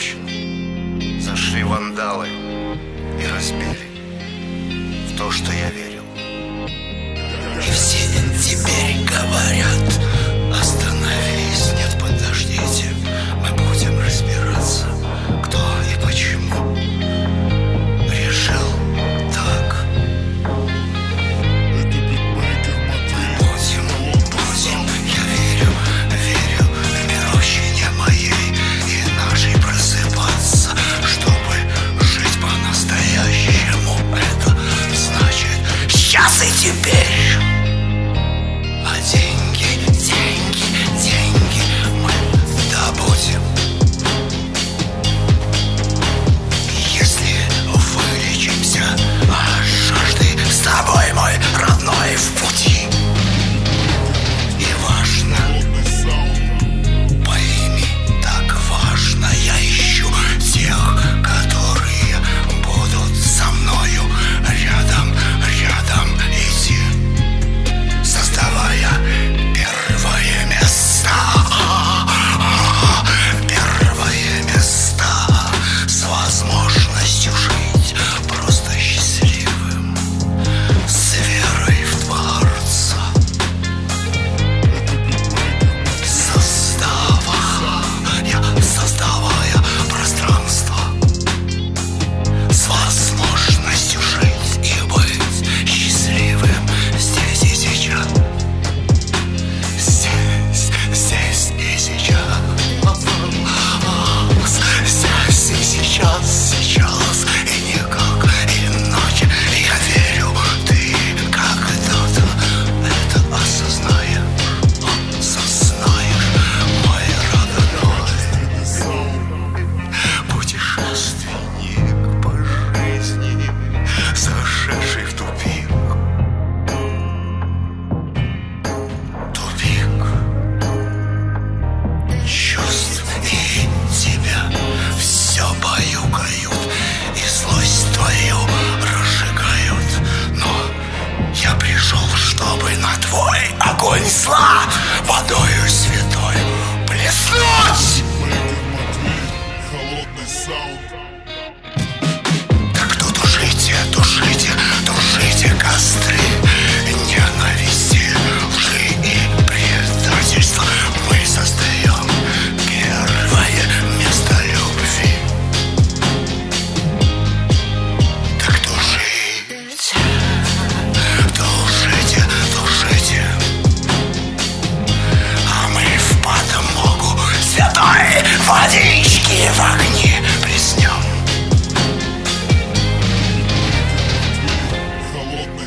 площадь. Зашли вандалы и разбили. В то, что я верю.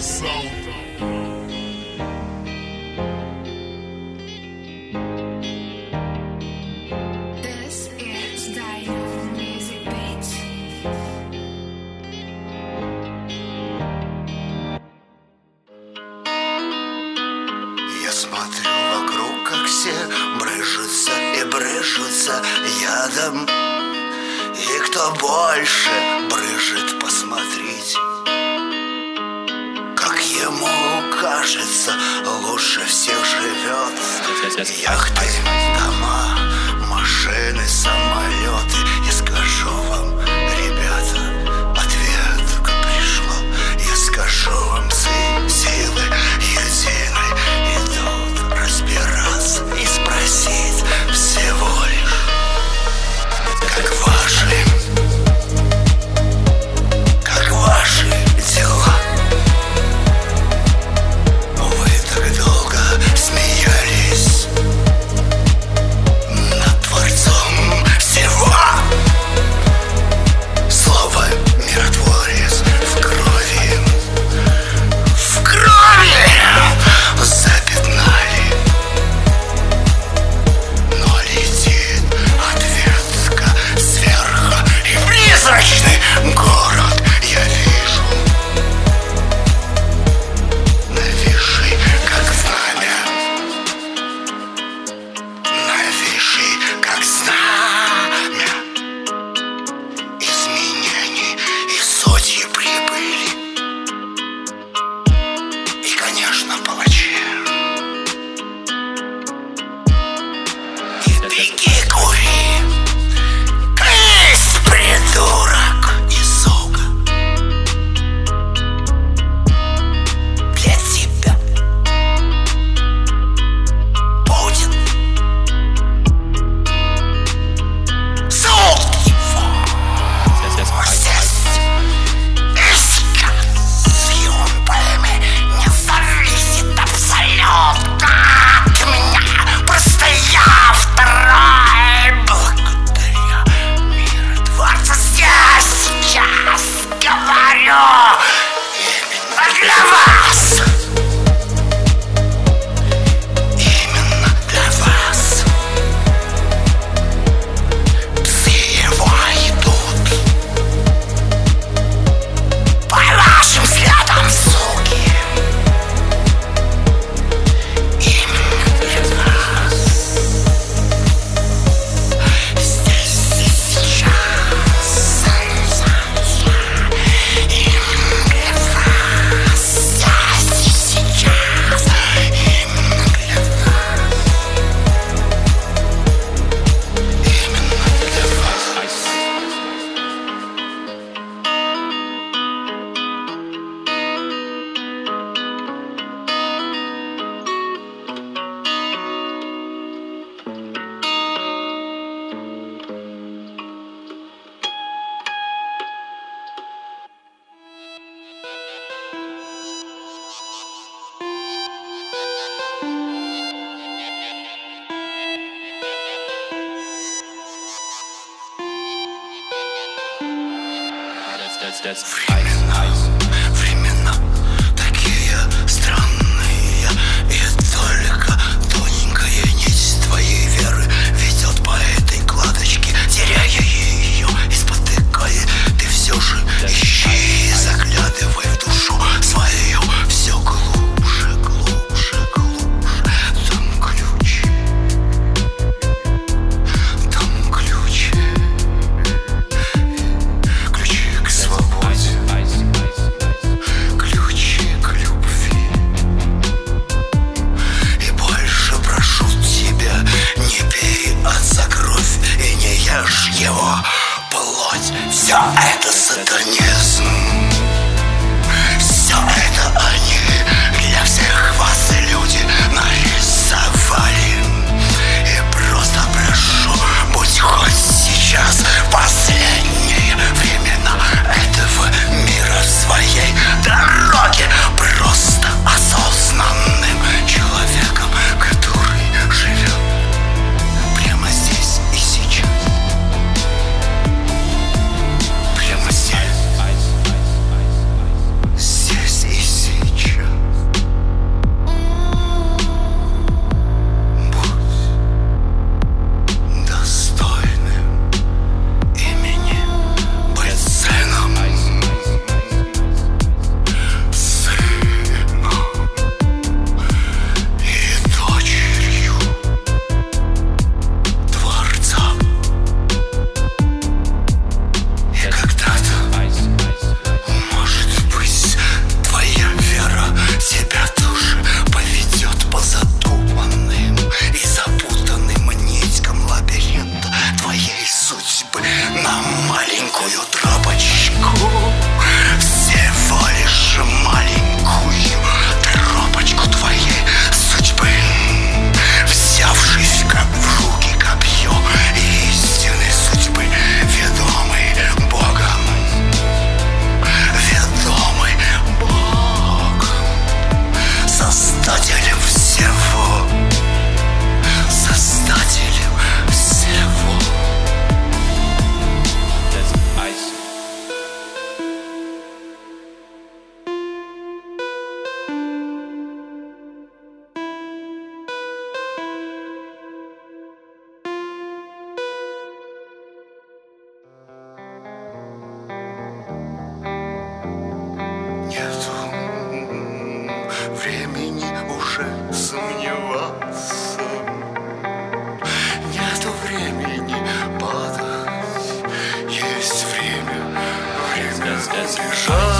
Yes. Jacht. Yes. Toyota нету времени уже сомневаться. Нету времени падать, есть время, время сбежать.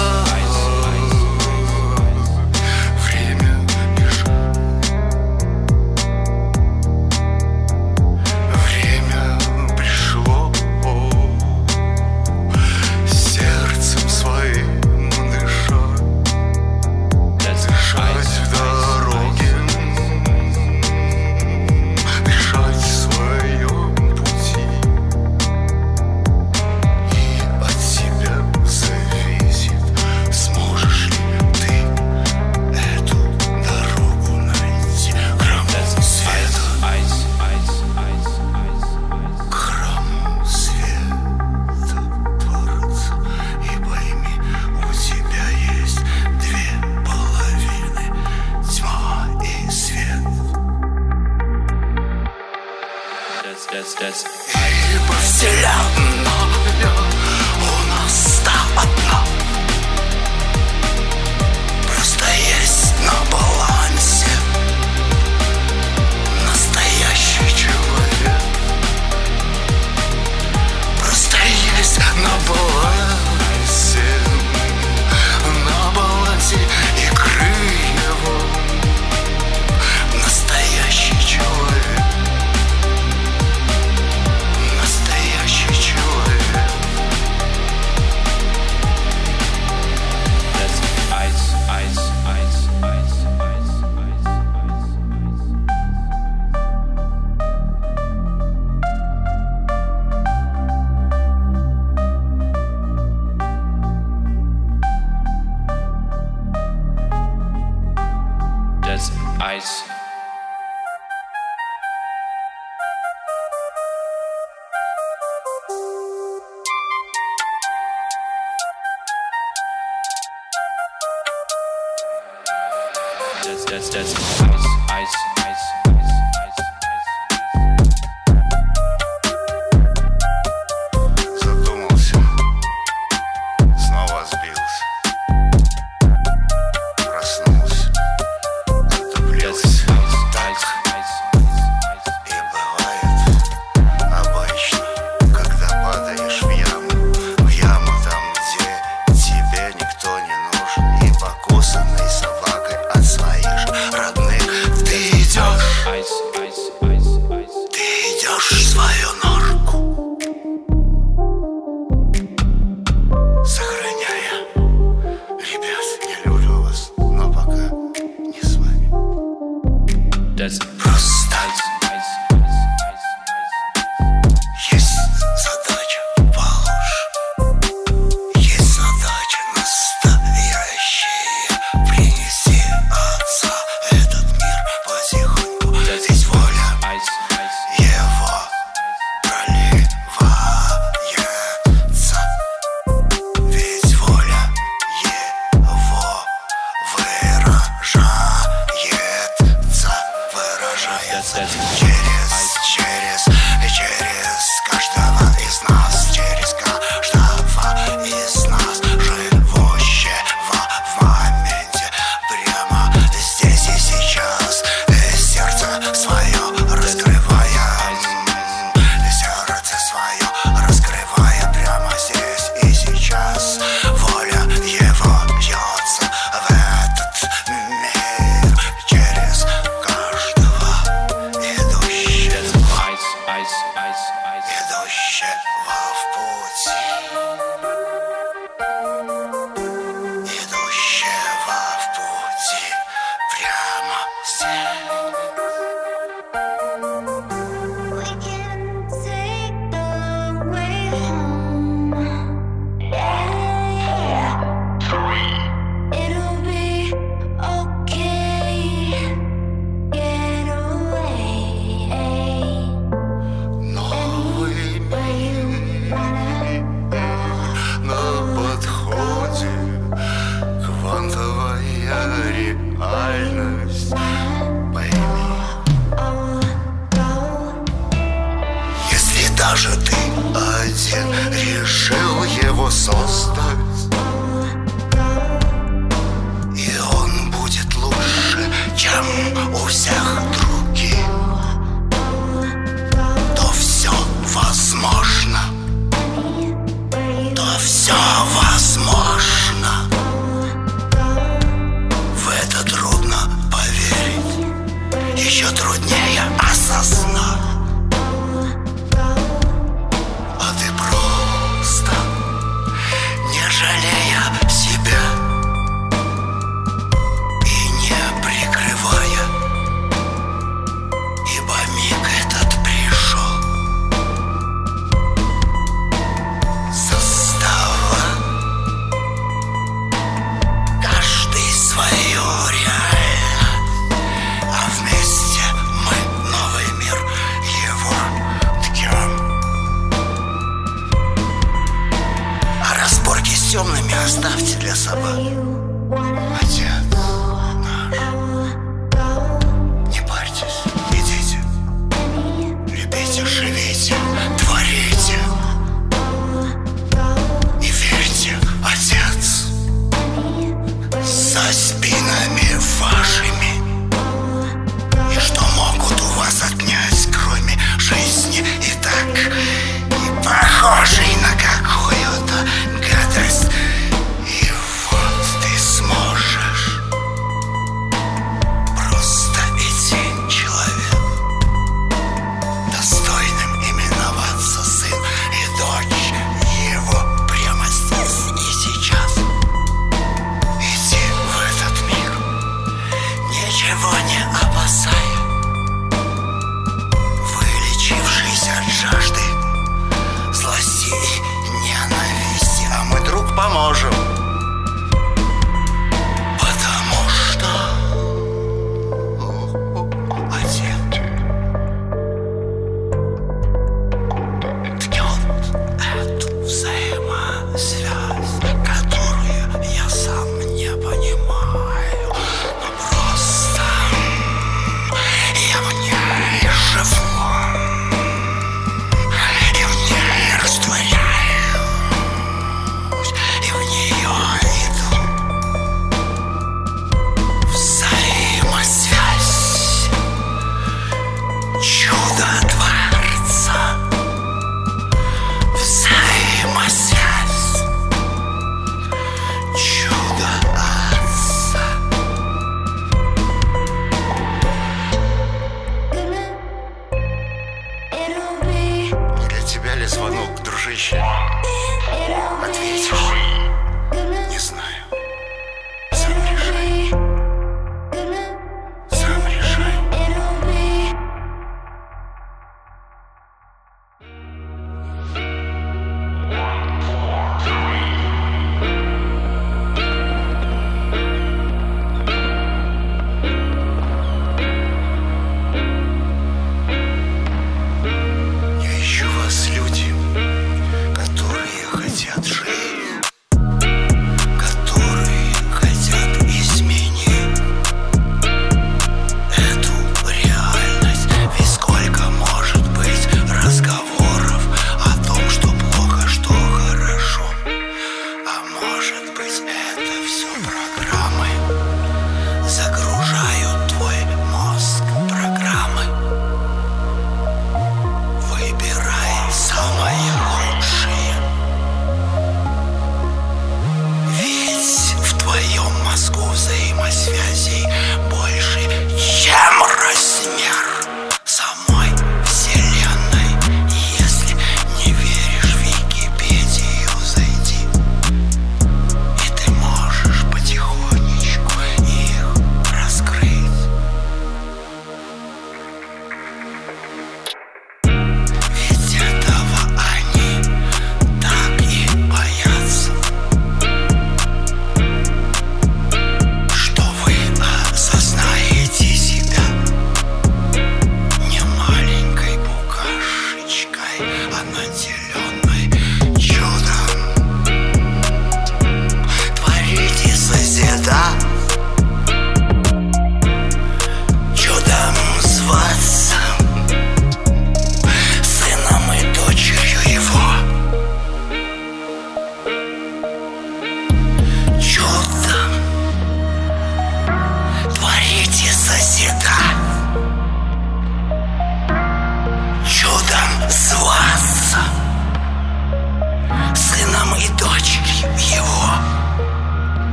Ладно,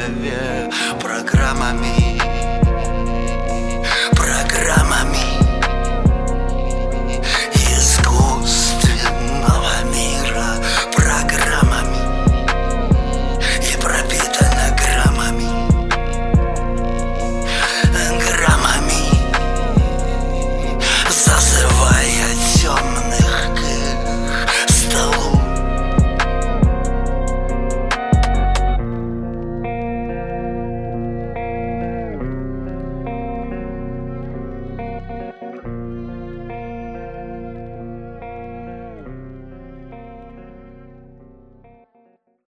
голове программами